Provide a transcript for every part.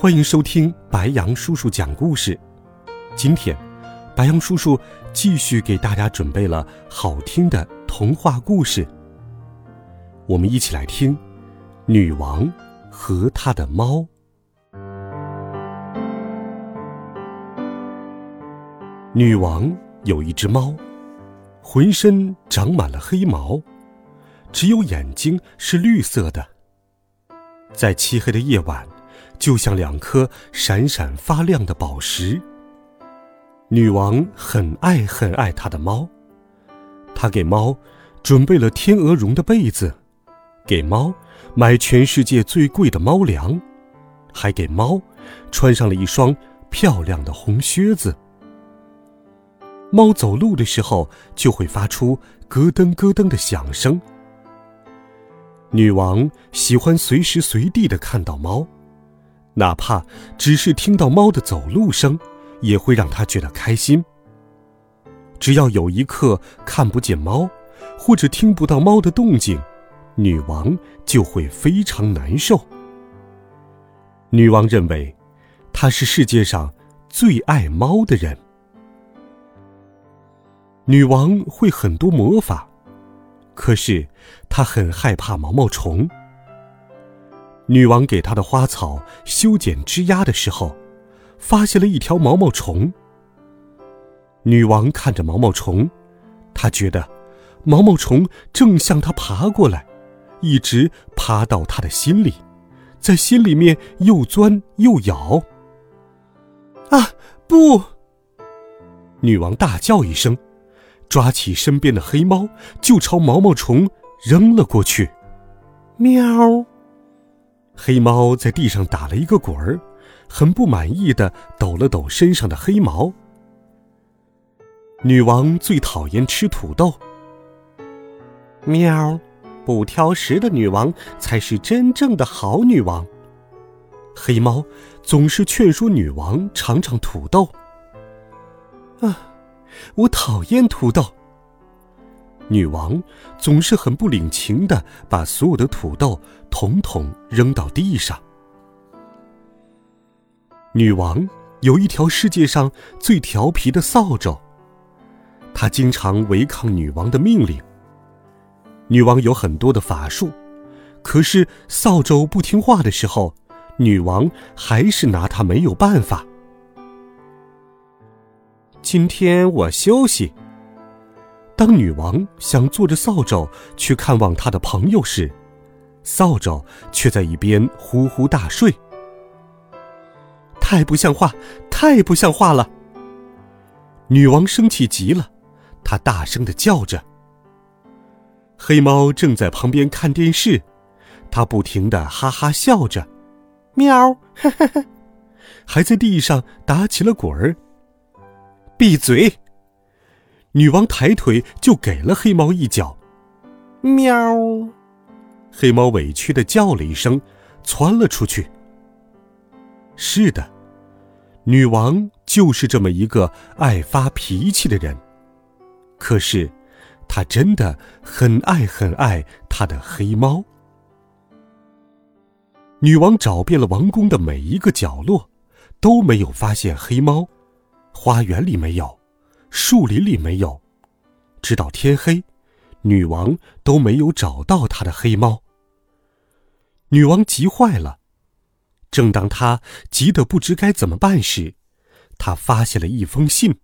欢迎收听白羊叔叔讲故事。今天，白羊叔叔继续给大家准备了好听的童话故事。我们一起来听《女王和她的猫》。女王有一只猫，浑身长满了黑毛，只有眼睛是绿色的。在漆黑的夜晚，就像两颗闪闪发亮的宝石。女王很爱很爱她的猫，她给猫准备了天鹅绒的被子，给猫买全世界最贵的猫粮，还给猫穿上了一双漂亮的红靴子。猫走路的时候就会发出咯噔咯噔的响声。女王喜欢随时随地的看到猫，哪怕只是听到猫的走路声，也会让她觉得开心。只要有一刻看不见猫，或者听不到猫的动静，女王就会非常难受。女王认为，她是世界上最爱猫的人。女王会很多魔法。可是，她很害怕毛毛虫。女王给他的花草修剪枝丫的时候，发现了一条毛毛虫。女王看着毛毛虫，她觉得毛毛虫正向她爬过来，一直爬到她的心里，在心里面又钻又咬。啊，不！女王大叫一声。抓起身边的黑猫，就朝毛毛虫扔了过去。喵！黑猫在地上打了一个滚儿，很不满意的抖了抖身上的黑毛。女王最讨厌吃土豆。喵！不挑食的女王才是真正的好女王。黑猫总是劝说女王尝尝土豆。啊！我讨厌土豆。女王总是很不领情的把所有的土豆统统扔到地上。女王有一条世界上最调皮的扫帚，她经常违抗女王的命令。女王有很多的法术，可是扫帚不听话的时候，女王还是拿它没有办法。今天我休息。当女王想坐着扫帚去看望她的朋友时，扫帚却在一边呼呼大睡。太不像话，太不像话了！女王生气极了，她大声的叫着。黑猫正在旁边看电视，它不停的哈哈笑着，喵，哈哈哈，还在地上打起了滚儿。闭嘴！女王抬腿就给了黑猫一脚。喵！黑猫委屈的叫了一声，窜了出去。是的，女王就是这么一个爱发脾气的人。可是，她真的很爱很爱她的黑猫。女王找遍了王宫的每一个角落，都没有发现黑猫。花园里没有，树林里没有，直到天黑，女王都没有找到她的黑猫。女王急坏了。正当她急得不知该怎么办时，她发现了一封信。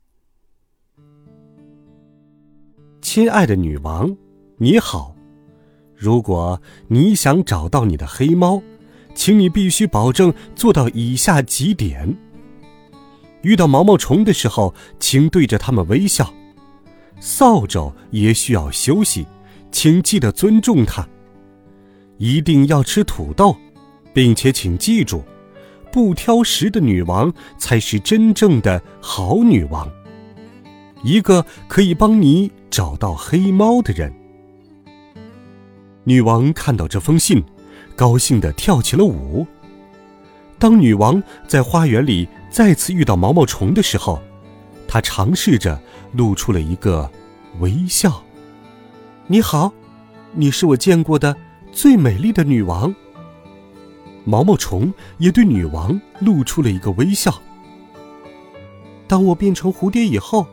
亲爱的女王，你好，如果你想找到你的黑猫，请你必须保证做到以下几点。遇到毛毛虫的时候，请对着它们微笑。扫帚也需要休息，请记得尊重它。一定要吃土豆，并且请记住，不挑食的女王才是真正的好女王，一个可以帮你找到黑猫的人。女王看到这封信，高兴地跳起了舞。当女王在花园里再次遇到毛毛虫的时候，他尝试着露出了一个微笑。“你好，你是我见过的最美丽的女王。”毛毛虫也对女王露出了一个微笑。当我变成蝴蝶以后，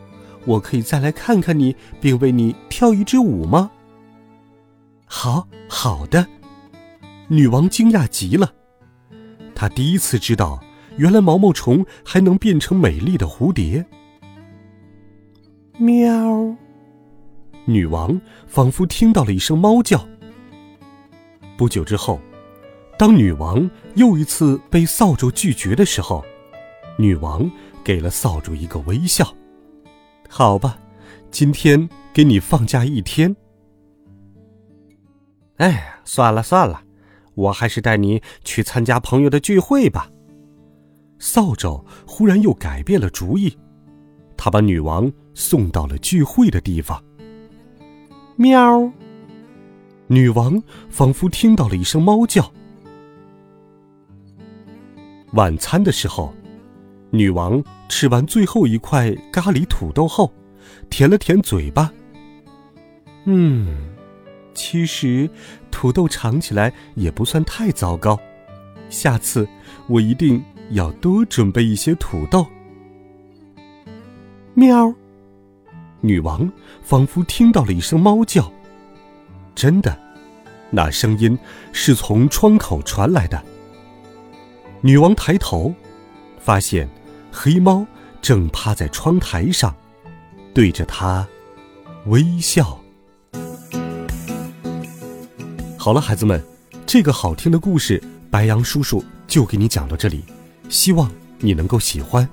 我可以再来看看你，并为你跳一支舞吗？好好的，女王惊讶极了，她第一次知道，原来毛毛虫还能变成美丽的蝴蝶。喵！女王仿佛听到了一声猫叫。不久之后。当女王又一次被扫帚拒绝的时候，女王给了扫帚一个微笑。好吧，今天给你放假一天。哎，算了算了，我还是带你去参加朋友的聚会吧。扫帚忽然又改变了主意，他把女王送到了聚会的地方。喵！女王仿佛听到了一声猫叫。晚餐的时候，女王吃完最后一块咖喱土豆后，舔了舔嘴巴。嗯，其实土豆尝起来也不算太糟糕。下次我一定要多准备一些土豆。喵！女王仿佛听到了一声猫叫。真的，那声音是从窗口传来的。女王抬头，发现黑猫正趴在窗台上，对着她微笑。好了，孩子们，这个好听的故事，白羊叔叔就给你讲到这里，希望你能够喜欢。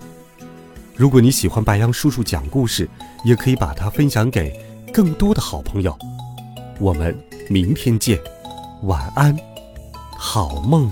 如果你喜欢白羊叔叔讲故事，也可以把它分享给更多的好朋友。我们明天见，晚安，好梦。